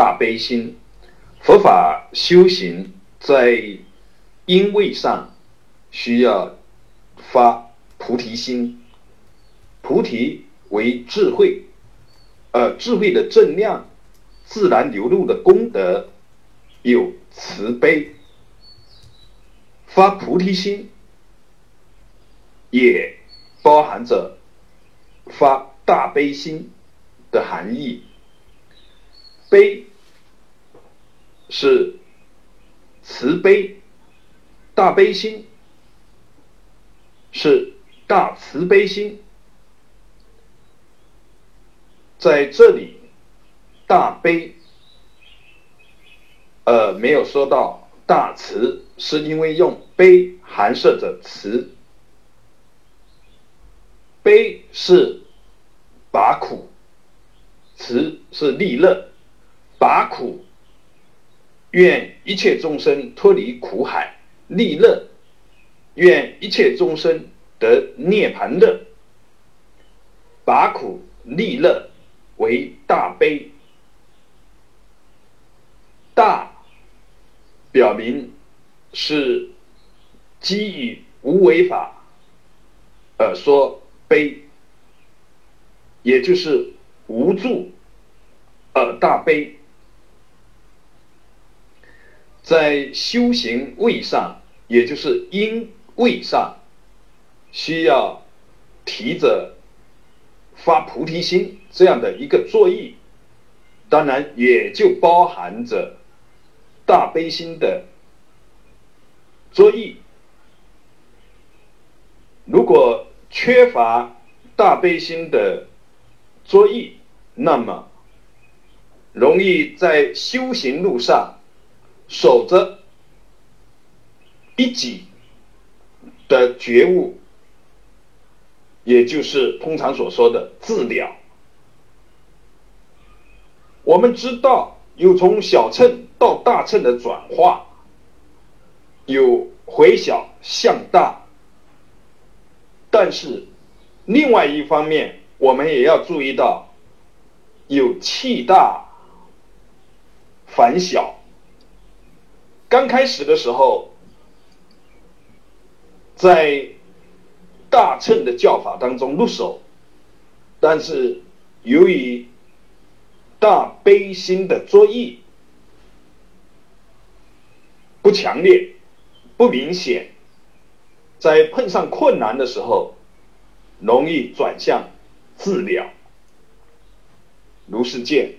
大悲心。佛法修行在因位上需要发菩提心，菩提为智慧，而智慧的正量自然流露的功德有慈悲，发菩提心也包含着发大悲心的含义，悲。是慈悲大悲心，是大慈悲心，在这里大悲，呃，没有说到大慈，是因为用悲含摄着慈，悲是拔苦，慈是利乐，拔苦。愿一切众生脱离苦海，利乐；愿一切众生得涅盘乐。拔苦利乐为大悲，大表明是基于无为法而说悲，也就是无助而大悲。在修行位上，也就是因位上，需要提着发菩提心这样的一个作意，当然也就包含着大悲心的作意。如果缺乏大悲心的作意，那么容易在修行路上。守着一己的觉悟，也就是通常所说的自了。我们知道有从小乘到大乘的转化，有回小向大，但是另外一方面，我们也要注意到有气大反小。刚开始的时候，在大乘的教法当中入手，但是由于大悲心的作意不强烈、不明显，在碰上困难的时候，容易转向自了。如是见。